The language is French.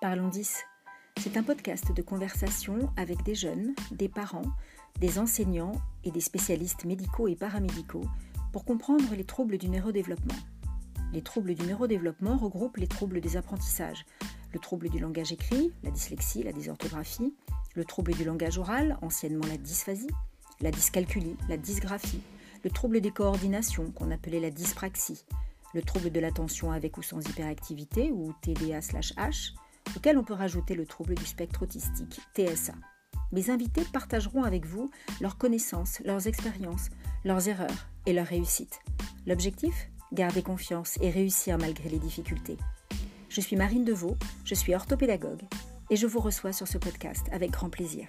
Parlons 10. C'est un podcast de conversation avec des jeunes, des parents, des enseignants et des spécialistes médicaux et paramédicaux pour comprendre les troubles du neurodéveloppement. Les troubles du neurodéveloppement regroupent les troubles des apprentissages, le trouble du langage écrit, la dyslexie, la dysorthographie, le trouble du langage oral, anciennement la dysphasie, la dyscalculie, la dysgraphie, le trouble des coordinations qu'on appelait la dyspraxie, le trouble de l'attention avec ou sans hyperactivité ou TDA/H, auquel on peut rajouter le trouble du spectre autistique TSA. Mes invités partageront avec vous leurs connaissances, leurs expériences, leurs erreurs et leurs réussites. L'objectif? Garder confiance et réussir malgré les difficultés. Je suis Marine Deveau, je suis orthopédagogue et je vous reçois sur ce podcast avec grand plaisir.